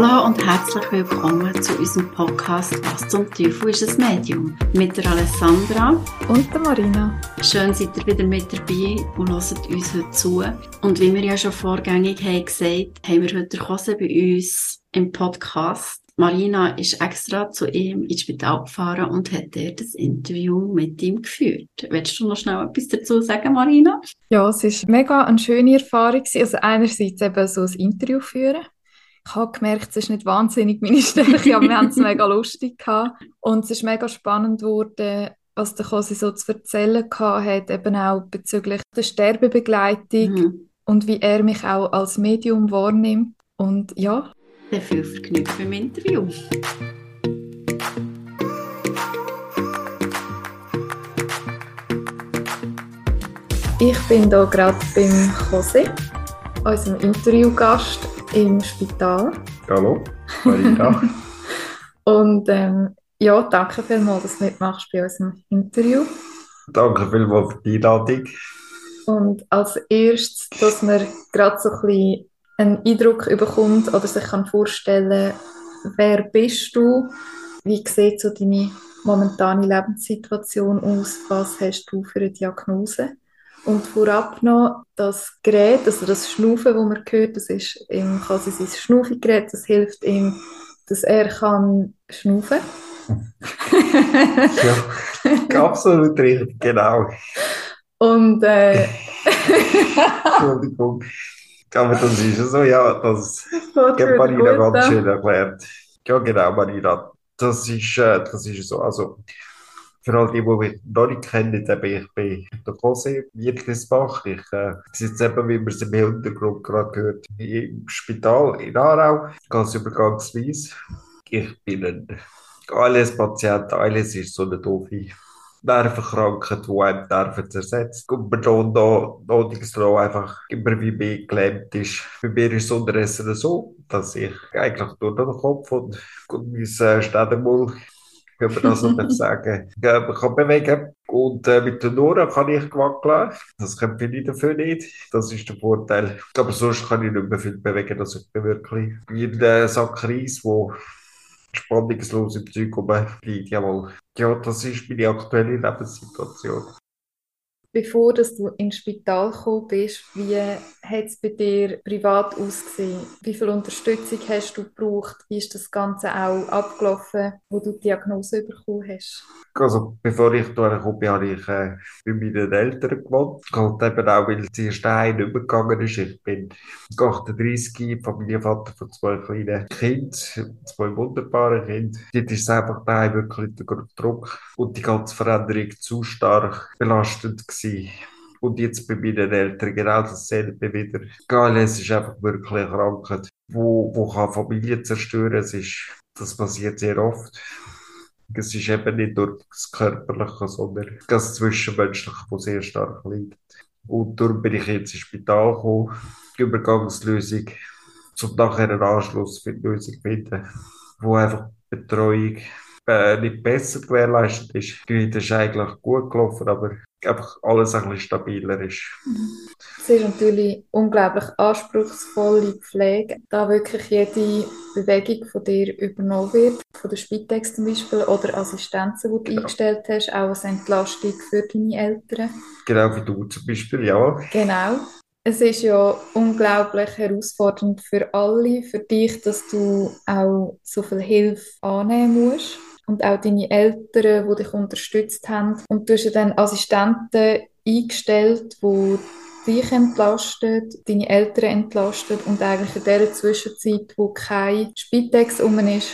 Hallo und herzlich willkommen zu unserem Podcast Was zum Teufel ist ein Medium? Mit der Alessandra und der Marina. Schön seid ihr wieder mit dabei und hört uns heute zu. Und wie wir ja schon vorgängig haben gesagt, haben wir heute Kose bei uns im Podcast. Marina ist extra zu ihm ins Spital gefahren und hat dort das Interview mit ihm geführt. Willst du noch schnell etwas dazu sagen, Marina? Ja, es war mega eine schöne Erfahrung. Also einerseits eben so ein Interview führen ich habe gemerkt, es ist nicht wahnsinnig meine Stärke, aber wir haben es mega lustig gehabt. Und es ist mega spannend geworden, was der Kosi so zu erzählen hat, eben auch bezüglich der Sterbebegleitung mhm. und wie er mich auch als Medium wahrnimmt. Und ja. Sehr viel Vergnügen beim Interview. Ich bin hier gerade beim José, unserem Interviewgast im Spital. Hallo, Marina. Und ähm, ja, danke vielmals, dass du mitmachst bei unserem Interview. Danke vielmals für die Einladung. Und als erstes, dass man gerade so ein bisschen einen Eindruck bekommt oder sich kann vorstellen wer bist du, wie sieht so deine momentane Lebenssituation aus, was hast du für eine Diagnose? Und vorab noch das Gerät, also das Schnaufen, das man hört, das ist ihm quasi sein Schnaufgerät, das hilft ihm, dass er kann schnaufen. ja, absolut richtig, genau. Und äh, Entschuldigung. Aber das ist so, ja, das hat Marina ganz schön erklärt. Ja, genau, Marina. Das ist, äh, das ist so. Also, für all die, die mich noch nicht kennen, eben, ich bin der José Wiedlisbach. Ich äh, sitze eben, wie man es im Hintergrund gerade gehört, im Spital in Aarau, ganz übergangsweise. Ich bin ein ALS-Patient. ALS ist so eine doofe Nervenkrankheit, die einem die Nerven zersetzt. Und man dann da notungslos einfach immer wie mehr gelähmt ist. Bei mir ist es unterdessen so, dass ich eigentlich nur noch den Kopf und, und mein äh, man das so sagen ja, Man kann bewegen. Und äh, mit der Nora kann ich wackeln. Das können viele dafür nicht. Das ist der Vorteil. Aber sonst kann ich nicht mehr viel bewegen. Ich bin wirklich wie äh, Sack Reis, wo spannungslos im Zeug rumliegt. Jawohl. Ja, das ist meine aktuelle Lebenssituation. Bevor dass du ins Spital gekommen bist, wie hat es bei dir privat ausgesehen? Wie viel Unterstützung hast du gebraucht? Wie ist das Ganze auch abgelaufen, wo du die Diagnose bekommen hast? Also, bevor ich hierher kam, habe ich äh, bei meinen Eltern gewohnt. Halt eben auch, weil das erste Heim übergegangen ist. Ich bin 38, Familienvater von zwei kleinen Kindern, zwei wunderbaren Kindern. Dort ist es einfach daheim wirklich der Druck und die ganze Veränderung zu stark belastend gewesen. Und jetzt bei meinen Eltern genau dasselbe wieder. GLS ist einfach wirklich eine Krankheit, wo, wo kann Familien zerstören. Es ist, das passiert sehr oft. Es ist eben nicht nur das Körperliche, sondern das Zwischenmenschliche, das sehr stark leidet. Und darum bin ich jetzt ins Spital gekommen, Übergangslösung, um nachher einen Anschluss für die Lösung zu finden, wo einfach Betreuung äh, nicht besser gewährleistet ist. Die ist eigentlich gut gelaufen, aber einfach alles ein bisschen stabiler ist. Es ist natürlich unglaublich anspruchsvolle Pflege, da wirklich jede Bewegung von dir übernommen wird, von der Spitex zum Beispiel oder Assistenzen, die du genau. eingestellt hast, auch als Entlastung für deine Eltern. Genau, wie du zum Beispiel, ja. Genau. Es ist ja unglaublich herausfordernd für alle, für dich, dass du auch so viel Hilfe annehmen musst und auch deine Eltern, die dich unterstützt haben. Und du hast ja dann Assistenten eingestellt, die dich entlastet, deine Eltern entlastet und eigentlich in der Zwischenzeit, wo kein Spitex um ist,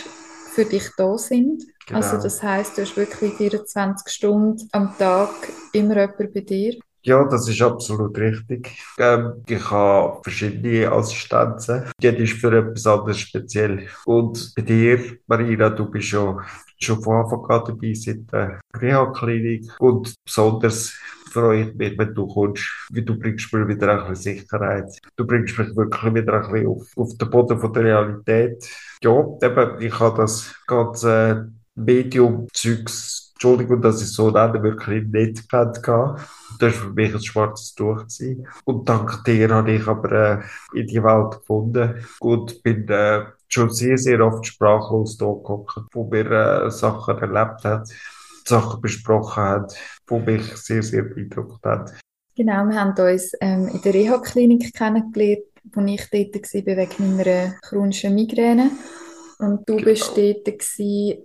für dich da sind. Genau. Also das heißt, du hast wirklich 24 Stunden am Tag immer jemand bei dir. Ja, das ist absolut richtig. Ähm, ich habe verschiedene Assistenzen. Jede ist für etwas anderes speziell. Und bei dir, Marina, du bist schon, schon von Anfang an dabei seit der Reha-Klinik. Und besonders freue ich mich, wenn du kommst, wie du bringst mir wieder ein bisschen Sicherheit. Du bringst mich wirklich wieder ein bisschen auf, auf den Boden von der Realität. Ja, eben, ich habe das ganze Medium-Zeugs Entschuldigung, dass ich so nenne, wirklich nicht kennt hatte. Das war für mich ein schwarzes Tuch. Gewesen. Und dank dir habe ich aber äh, in die Welt gefunden und bin äh, schon sehr, sehr oft sprachlos da geguckt, wo wir äh, Sachen erlebt haben, Sachen besprochen haben, die mich sehr, sehr beeindruckt haben. Genau, wir haben uns ähm, in der Reha-Klinik kennengelernt, wo ich dort war wegen meiner chronischen Migräne. Und du genau. bist dort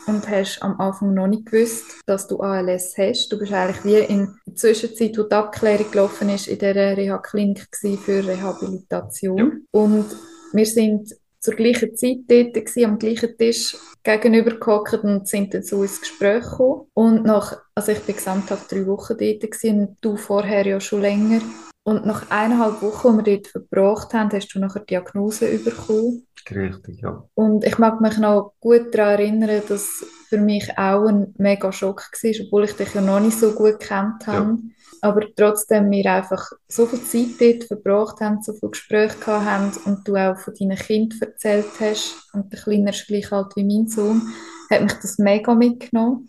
und hast am Anfang noch nicht gewusst, dass du ALS hast. Du bist eigentlich wie in der Zwischenzeit, wo die Abklärung gelaufen ist, in dieser Reha-Klinik für Rehabilitation. Ja. Und wir sind zur gleichen Zeit dort gewesen, am gleichen Tisch gegenüber gehockt und sind dann so ins Gespräch gekommen. Und nach, also ich bin gesamthaft drei Wochen dort gewesen, und du vorher ja schon länger. Und nach eineinhalb Wochen, die wir dort verbracht haben, hast du nachher Diagnose bekommen. Richtig, ja. Und ich mag mich noch gut daran erinnern, dass für mich auch ein mega Schock war, obwohl ich dich ja noch nicht so gut kennt habe. Ja. Aber trotzdem wir einfach so viel Zeit dort verbracht haben, so viele Gespräche gehabt haben und du auch von deinen Kindern erzählt hast und der Kleine ist gleich alt wie mein Sohn, hat mich das mega mitgenommen.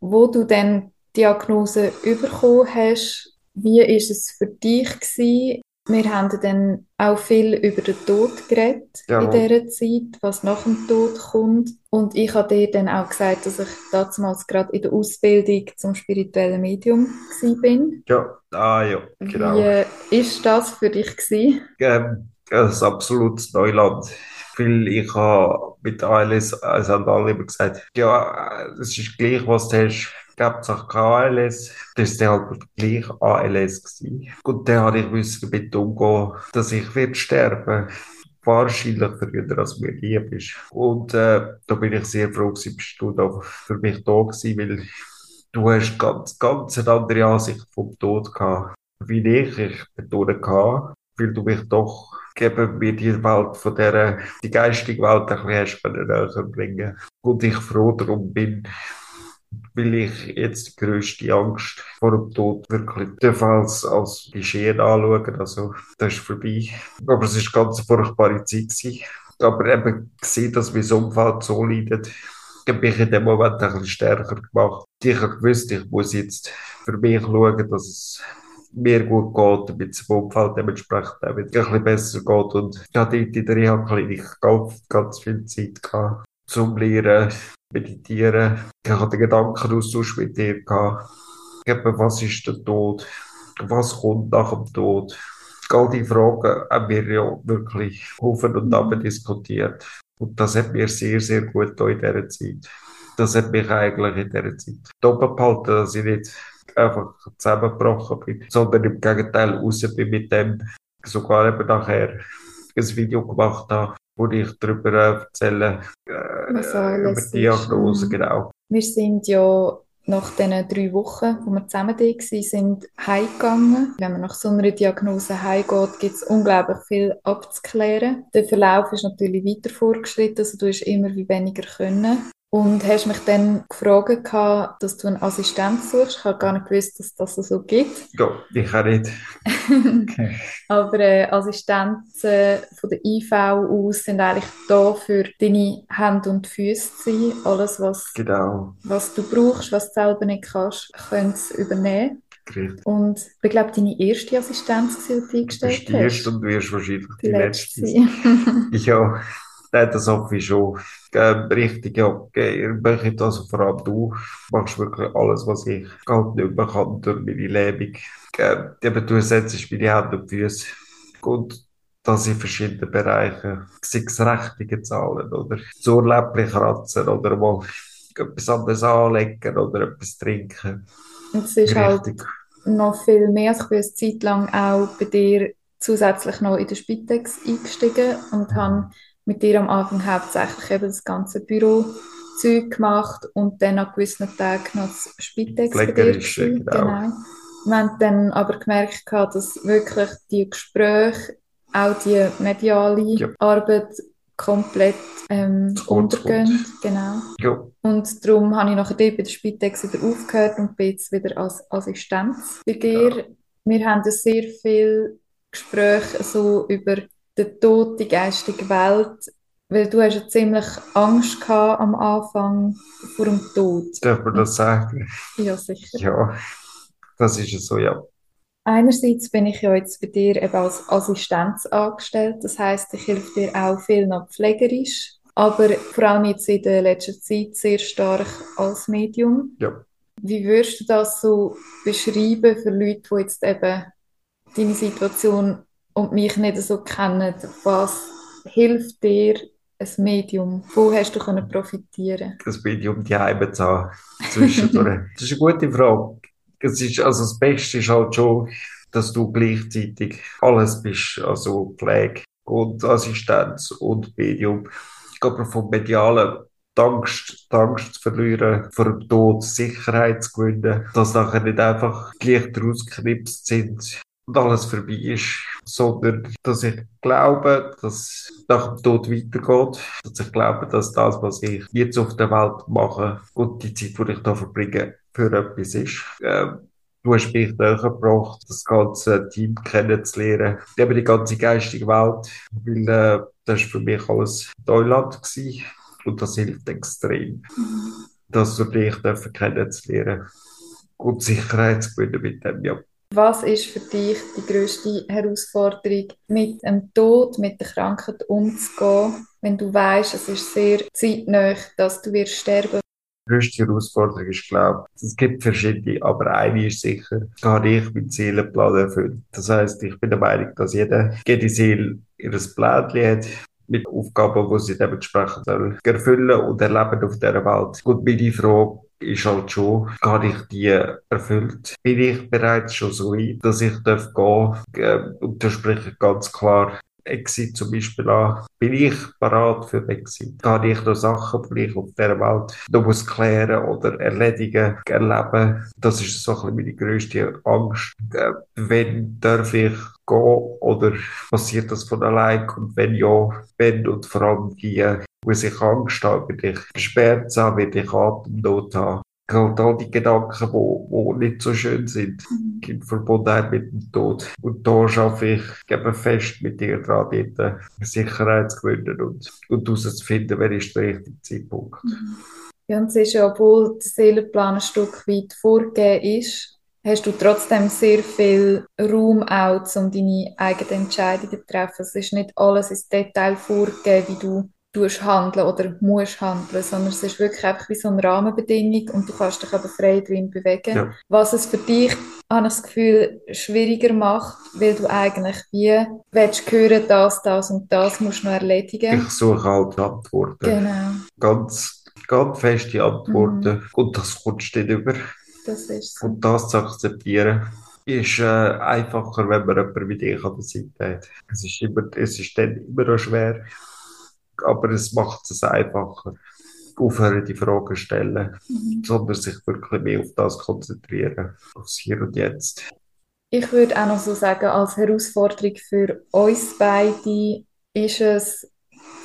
Wo du dann die Diagnose bekommen hast, wie ist es für dich gewesen? Wir haben dann auch viel über den Tod geredet ja. in dieser Zeit, was nach dem Tod kommt. Und ich habe dir dann auch gesagt, dass ich damals gerade in der Ausbildung zum spirituellen Medium bin. Ja, ah ja, genau. Wie ist das für dich gewesen? Ähm, das ist absolutes Neuland. Weil ich habe mit ALS, also haben alle immer gesagt, ja, es ist gleich, was du hast es auch ALS. Das war halt gleich ALS. Und dann habe ich damit umgehen, dass ich wird sterben wahrscheinlich früher, als mir lieb ist. Und äh, da bin ich sehr froh, dass du da für mich da gewesen, weil du hast ganz, ganz eine andere Ansicht vom Tod gehabt, wie ich. Ich bin gehabt, weil du mich doch geben mir die Welt von der, die geistige Welt ein bisschen näher bringen. Und ich froh darum bin, weil ich jetzt die grösste Angst vor dem Tod wirklich als, als Geschehen anschauen. Also, das ist vorbei. Aber es war ganz eine furchtbare Zeit. Gewesen. Aber eben gesehen, dass mein Umfeld so leidet, habe ich in dem Moment ein bisschen stärker gemacht. Ich habe gewusst, ich muss jetzt für mich schauen, dass es mir gut geht, damit es dem Umfeld dementsprechend auch ein bisschen besser geht. Und ich hatte in der Reha-Klinik ganz, ganz viel Zeit gehabt, zum Lernen, meditieren. Ich hatte den Gedankenaustausch mit dir gehabt. was ist der Tod? Was kommt nach dem Tod? All diese Fragen haben wir ja wirklich auf und ab mhm. diskutiert. Und das hat mir sehr, sehr gut in dieser Zeit. Das hat mich eigentlich in dieser Zeit doppelt behalten, dass ich nicht einfach zusammengebrochen bin, sondern im Gegenteil raus bin mit dem, sogar eben nachher ein Video gemacht habe, wo ich darüber erzähle, äh, über die Diagnose, mhm. genau. Wir sind ja nach diesen drei Wochen, wo wir zusammen da waren, sind heimgegangen. Wenn man nach so einer Diagnose heimgeht, gibt es unglaublich viel abzuklären. Der Verlauf ist natürlich weiter vorgeschritten, also du hast immer wie weniger können. Und hast mich dann gefragt, dass du einen Assistent suchst. Ich habe gar nicht gewusst, dass das so gibt. Ja, ich auch nicht. okay. Aber äh, Assistenzen von der IV aus sind eigentlich da für deine Hände und Füße zu sein. Alles, was, genau. was du brauchst, was du selber nicht kannst, können sie übernehmen. Richtig. Und ich glaube, deine erste Assistenz, die du eingestellt hast. Du die erste und wirst wahrscheinlich die, die letzte. letzte. ich auch. Nein, das hoffe ich schon. Ähm, richtig, ja, wirklich, also vor allem du machst wirklich alles, was ich halt nicht mehr kann durch meine Lebung. Ähm, eben, du setzt meine Hände und Füße und das in verschiedenen Bereichen, sei es Rechnungen zahlen oder so Läppchen kratzen oder mal etwas anderes anlegen oder etwas trinken. Und es ist halt richtig. halt noch viel mehr. Also ich bin eine Zeit lang auch bei dir zusätzlich noch in der Spitex eingestiegen und habe mit dir am Anfang hauptsächlich eben das ganze Bürozeug gemacht und dann an gewissen Tagen noch das Spitex dir genau. genau. Wir haben dann aber gemerkt, dass wirklich die Gespräche, auch die mediale ja. Arbeit komplett ähm, untergehen. Genau. Ja. Und darum habe ich nachher bei der Spitex wieder aufgehört und bin jetzt wieder als Assistenz bei dir. Ja. Wir haben sehr viel Gespräche so über der Tod, die geistige Welt, weil du hast ja ziemlich Angst gehabt am Anfang vor dem Tod. Darf man das sagen? Ja, sicher. Ja, das ist so, ja. Einerseits bin ich ja jetzt bei dir eben als Assistenz angestellt, das heißt, ich helfe dir auch viel noch pflegerisch, aber vor allem jetzt in der letzten Zeit sehr stark als Medium. Ja. Wie würdest du das so beschreiben für Leute, die jetzt eben deine Situation und mich nicht so kennen? Was hilft dir ein Medium? Wo hast du können profitieren? Das Medium die Heime zu haben. Zwischendurch. das ist eine gute Frage. Es ist, also das Beste ist halt schon, dass du gleichzeitig alles bist, also Pflege und Assistenz und Medium. Ich glaube, vom Medialen die Angst, die Angst zu verlieren, vor dem Tod Sicherheit zu gewinnen, dass nachher nicht einfach Lichter ausgeknipst sind und alles vorbei ist, sondern dass ich glaube, dass nach dem Tod weitergeht, dass ich glaube, dass das, was ich jetzt auf der Welt mache und die Zeit, die ich da verbringe, für etwas ist. Ähm, Du hast mich näher gebracht, das ganze Team kennenzulernen, eben die ganze geistige Welt, weil äh, das war für mich alles Neuland gewesen und das hilft extrem, mhm. das für dich kennenzulernen und Sicherheit zu gewinnen mit dem, ja. Was ist für dich die größte Herausforderung, mit dem Tod, mit der Krankheit umzugehen, wenn du weißt, es ist sehr zeitnah, dass du wirst sterben? Die größte Herausforderung ist, glaube ich, es gibt verschiedene, aber eine ist sicher, habe ich meinen Seelenplan erfüllt. Das heißt, ich bin der Meinung, dass jede, jede Seele ihr Plättchen hat, mit Aufgaben, die sie dementsprechend erfüllen und erleben auf dieser Welt. Und meine Frage ist halt schon, habe ich die erfüllt? Bin ich bereits schon so weit, dass ich darf gehen? Ähm, und da spreche ich ganz klar Exit zum Beispiel an. Bin ich parat für Exit? Habe ich noch Sachen, die ich auf dieser Welt noch muss klären oder erledigen, erleben? Das ist so ein bisschen meine grösste Angst. Äh, wenn darf ich gehen oder passiert das von allein? Und wenn ja, wenn und vor allem wie muss ich Angst haben, will ich gesperrt sein, will ich Atemnot haben halt all die Gedanken, wo, wo nicht so schön sind, mhm. in Verbundenheit mit dem Tod. Und da schaffe ich eben fest mit dir dran, dort Sicherheit zu gewinnen und, und herauszufinden, wer ist der richtige Zeitpunkt. Mhm. Ja, und es ist ja, obwohl der Seelenplan ein Stück weit vorgegeben ist, hast du trotzdem sehr viel Raum auch, um deine eigenen Entscheidungen zu treffen. Es ist nicht alles ins Detail vorgegeben, wie du tust handeln oder musst handeln, sondern es ist wirklich einfach wie so eine Rahmenbedingung und du kannst dich aber frei drin bewegen. Ja. Was es für dich, habe ich das Gefühl, schwieriger macht, weil du eigentlich wie willst hören, das, das und das musst du noch erledigen. Ich suche halt Antworten. Genau. Ganz, ganz feste Antworten mhm. und das kommst du nicht über. Das ist so. Und das zu akzeptieren ist äh, einfacher, wenn man jemanden wie dich an der Seite hat. Es ist, immer, es ist dann immer noch schwer, aber es macht es einfacher. Aufhören, die Fragen stellen, mhm. sondern sich wirklich mehr auf das konzentrieren, aufs Hier und Jetzt. Ich würde auch noch so sagen, als Herausforderung für uns beide ist es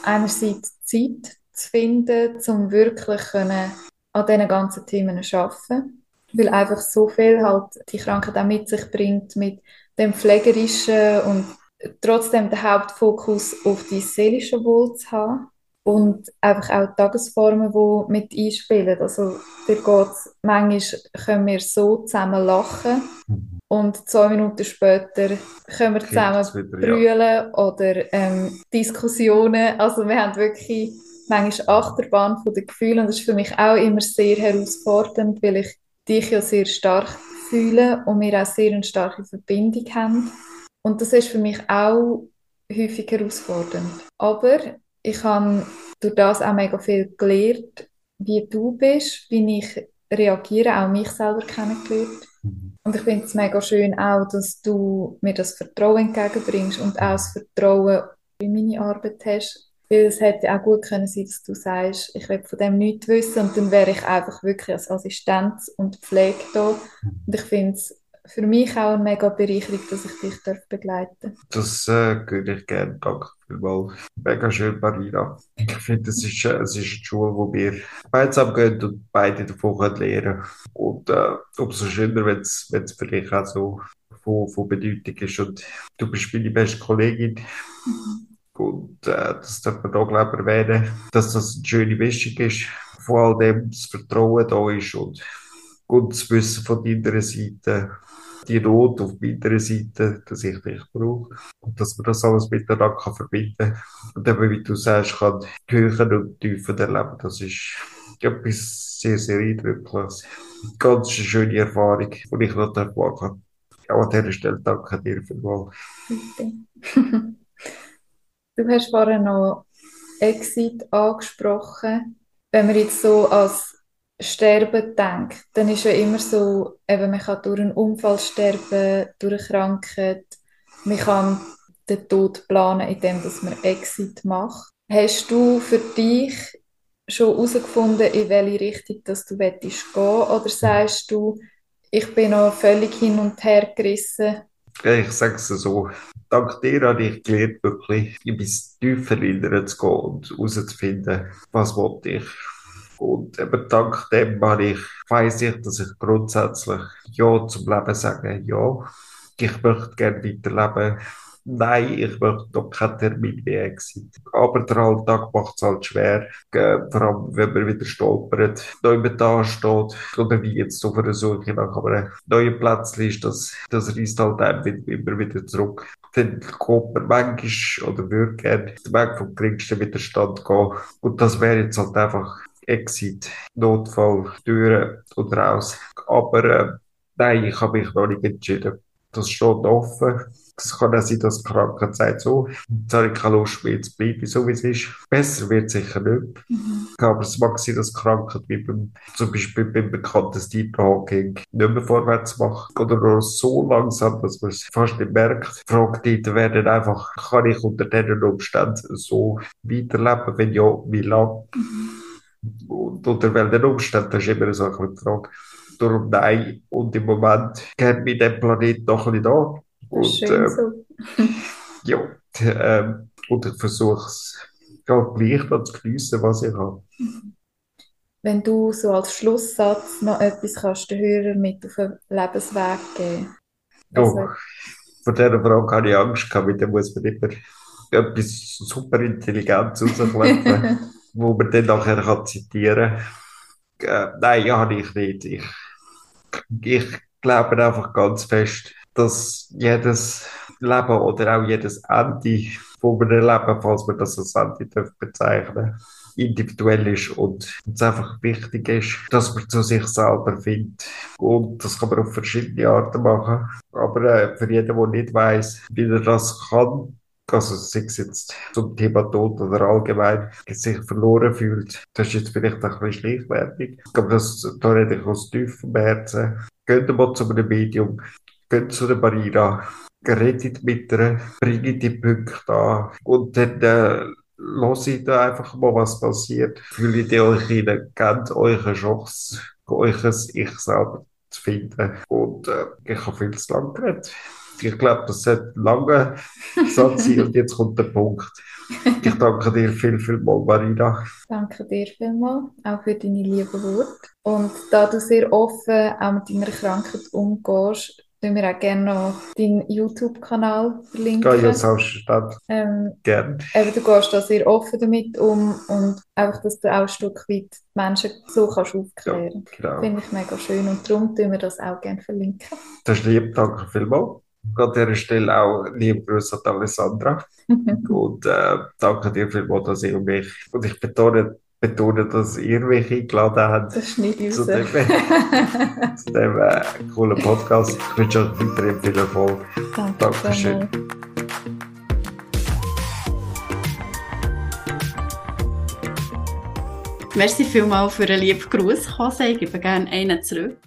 einerseits Zeit zu finden, um wirklich können an diesen ganzen Themen zu arbeiten. Weil einfach so viel halt die Krankheit auch mit sich bringt, mit dem Pflegerischen und trotzdem den Hauptfokus auf die seelische Wohl zu haben und einfach auch Tagesformen, die mit einspielen. Also da geht's, manchmal können wir so zusammen lachen mhm. und zwei Minuten später können wir zusammen brüllen ja. oder ähm, Diskussionen. Also wir haben wirklich manchmal Achterbahn von den Gefühlen und das ist für mich auch immer sehr herausfordernd, weil ich dich ja sehr stark fühle und wir auch sehr eine starke Verbindung haben. Und das ist für mich auch häufig herausfordernd. Aber ich habe durch das auch mega viel gelernt, wie du bist, wie ich reagiere, auch mich selber kennengelernt. Mhm. Und ich finde es mega schön auch, dass du mir das Vertrauen entgegenbringst und auch das Vertrauen in meine Arbeit hast. Weil es hätte auch gut können sein, dass du sagst, ich will von dem nichts wissen und dann wäre ich einfach wirklich als Assistenz und Pflege da. Und ich finde es für mich auch eine mega Bereicherung, dass ich dich darf begleiten darf. Das äh, würde ich gerne. Danke vielmals. Mega schön, Marina. Ich finde, es ist, äh, ist eine Schule, wo wir gemeinsam gehen und beide davon können lernen Und äh, umso schöner, wenn es für dich auch so von, von Bedeutung ist. Und du bist meine beste Kollegin. Und äh, das darf man auch, glaube ich, erwähnen, dass das eine schöne Mischung ist. Vor allem das Vertrauen da ist und, das Wissen von deiner Seite die Not auf meiner Seite, dass ich dich brauche und dass man das alles miteinander kann verbinden kann. Und eben, wie du sagst, kann Höhen und Tiefen erleben. Das ist etwas sehr, sehr eindrückliches. Ganz eine schöne Erfahrung, die ich noch machen darf. Auch an dieser Stelle danke dir vielmals. Bitte. du hast vorhin noch Exit angesprochen. Wenn man jetzt so als Sterben denkt, dann ist ja immer so, eben, man kann durch einen Unfall sterben, durch eine Krankheit, man kann den Tod planen, indem man Exit macht. Hast du für dich schon herausgefunden, in welche Richtung dass du willst Oder sagst du, ich bin noch völlig hin und her gerissen? Ich sage es so, dank dir habe ich gelernt, wirklich bis tiefer in zu gehen und herauszufinden, was wollte ich. Und eben dank dem ich, weiss ich, dass ich grundsätzlich Ja zum Leben sage, ja. Ich möchte gerne weiterleben Nein, ich möchte noch keinen Termin mehr Exit. Aber der Alltag macht es halt schwer. Vor allem, wenn man wieder stolpert, neu da steht, oder wie jetzt auf einer Suche nach einem neuen Platz ist, das, das reißt halt einem immer wieder zurück. Dann kommt man manchmal oder würde gerne den Weg vom geringsten Widerstand gehen. Und das wäre jetzt halt einfach Exit, Notfall, Türen und raus. Aber äh, nein, ich habe mich noch nicht entschieden. Das steht offen. Es kann auch sein, dass die Krankheit sagt, so, jetzt habe ich keine Lust mehr zu bleiben, so wie es ist. Besser wird es sicher nicht. Mhm. Aber es mag sein, dass die Krankheit wie beim, zum Beispiel beim bekannten Stephen Hawking nicht mehr vorwärts macht. Oder nur so langsam, dass man es fast nicht merkt. Die Frage werden einfach, kann ich unter diesen Umständen so weiterleben? Wenn ja, wie lange? Mhm. Und unter welchen Umständen? Ist immer so eine Frage. Darum nein. Und im Moment kennt mich der Planet noch ein bisschen an. Und, Schön äh, so. ja, ähm, und ich versuche es gleich zu geniessen, was ich habe. Wenn du so als Schlusssatz noch etwas kannst den Hörern mit auf den Lebensweg geben also, oh, Von dieser Frage habe ich Angst gehabt, weil da muss man immer etwas super Intelligentes rausklepfen, wo man dann nachher kann zitieren kann. Äh, nein, ja, habe ich nicht. Ich, ich glaube einfach ganz fest, dass jedes Leben oder auch jedes Ende von einem Leben, falls man das als Ende bezeichnen individuell ist und es einfach wichtig ist, dass man zu sich selber findet. Und das kann man auf verschiedene Arten machen. Aber äh, für jeden, der nicht weiß, wie er das kann, also sei es jetzt zum Thema Tod oder allgemein, sich verloren fühlt, das ist jetzt vielleicht ein bisschen schleichwertig. Aber das, da rede ich aus tiefem Herzen. Geht mal zu einem Medium, geht zu der Barira, redet mit ihr, bringt die Punkte an und dann äh, lasst ich da einfach mal, was passiert. Fühlt ihr euch gebt euch eine Chance, euch Ich selber zu finden. Und äh, ich habe viel zu lange geredet. Ich glaube, das hat lange Satz sein und jetzt kommt der Punkt. Ich danke dir viel, viel mal, Marina. Danke dir vielmals, auch für deine lieben Worte. Und da du sehr offen auch mit deiner Krankheit umgehst, würden wir auch gerne noch deinen YouTube-Kanal verlinken. Ja, ja, selbstverständlich. Ähm, gerne. Eben, du gehst da sehr offen damit um und einfach, dass du auch ein Stück weit Menschen so kannst aufklären kannst. Ja, genau. Finde ich mega schön und darum tun wir das auch gerne verlinken. Das ist lieb, danke vielmals. An dieser Stelle auch liebe Grüße an Alessandra. und äh, danke dir vielmals, dass ihr mich, und ich betone betonen, dass ihr mich eingeladen habt. Das schneide ich zu dem, zu dem äh, coolen Podcast. Ich wünsche euch weiterhin viel Erfolg. Danke Dankeschön. Merci vielmals für einen lieben Gruß. Ich gebe gerne einen zurück.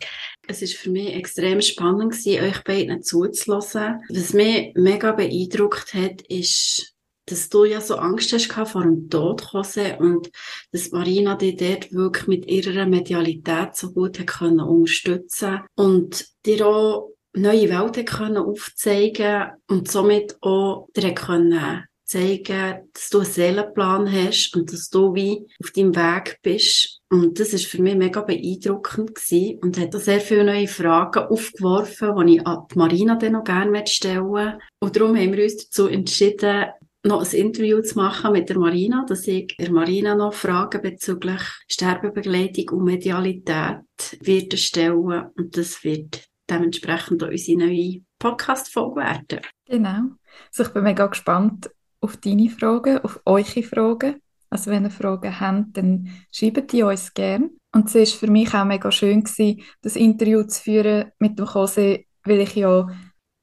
Es war für mich extrem spannend euch beiden zuzulassen. Was mich mega beeindruckt hat, ist, dass du ja so Angst hast vor dem Tod, Jose, und dass Marina dich dort wirklich mit ihrer Medialität so gut hat können unterstützen und dir auch neue Welten können aufzeigen und somit auch dir können zeigen, dass du einen Seelenplan hast und dass du wie auf deinem Weg bist. Und das ist für mich mega beeindruckend gewesen und hat auch sehr viele neue Fragen aufgeworfen, die ich an Marina dann noch gerne stellen möchte. Und darum haben wir uns dazu entschieden, noch ein Interview zu machen mit der Marina, dass ich der Marina noch Fragen bezüglich Sterbebegleitung und Medialität wird stellen und das wird dementsprechend auch unsere neue Podcast-Folge werden. Genau. Also ich bin mega gespannt auf deine Fragen, auf eure Fragen. Also wenn ihr Fragen habt, dann schreibt die uns gerne. Und es war für mich auch mega schön, gewesen, das Interview zu führen mit dem Jose, weil ich ja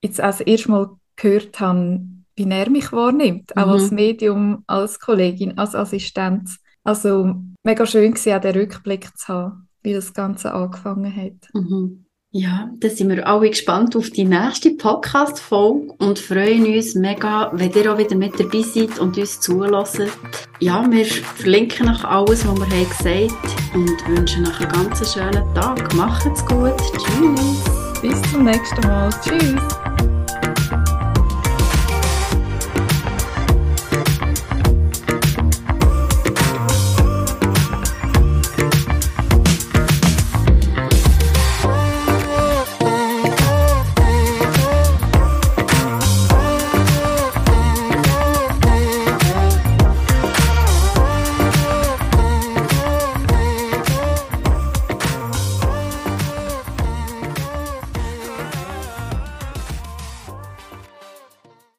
jetzt als erstes Mal gehört habe, wie er mich wahrnimmt, auch mhm. als Medium, als Kollegin, als Assistenz. Also mega schön war auch den Rückblick zu haben, wie das Ganze angefangen hat. Mhm. Ja, da sind wir alle gespannt auf die nächste Podcast-Folge und freuen uns mega, wenn ihr auch wieder mit dabei seid und uns zulässt. Ja, wir verlinken euch alles, was wir haben gesagt und wünschen euch einen ganz schönen Tag. Macht's gut. Tschüss. Bis zum nächsten Mal. Tschüss.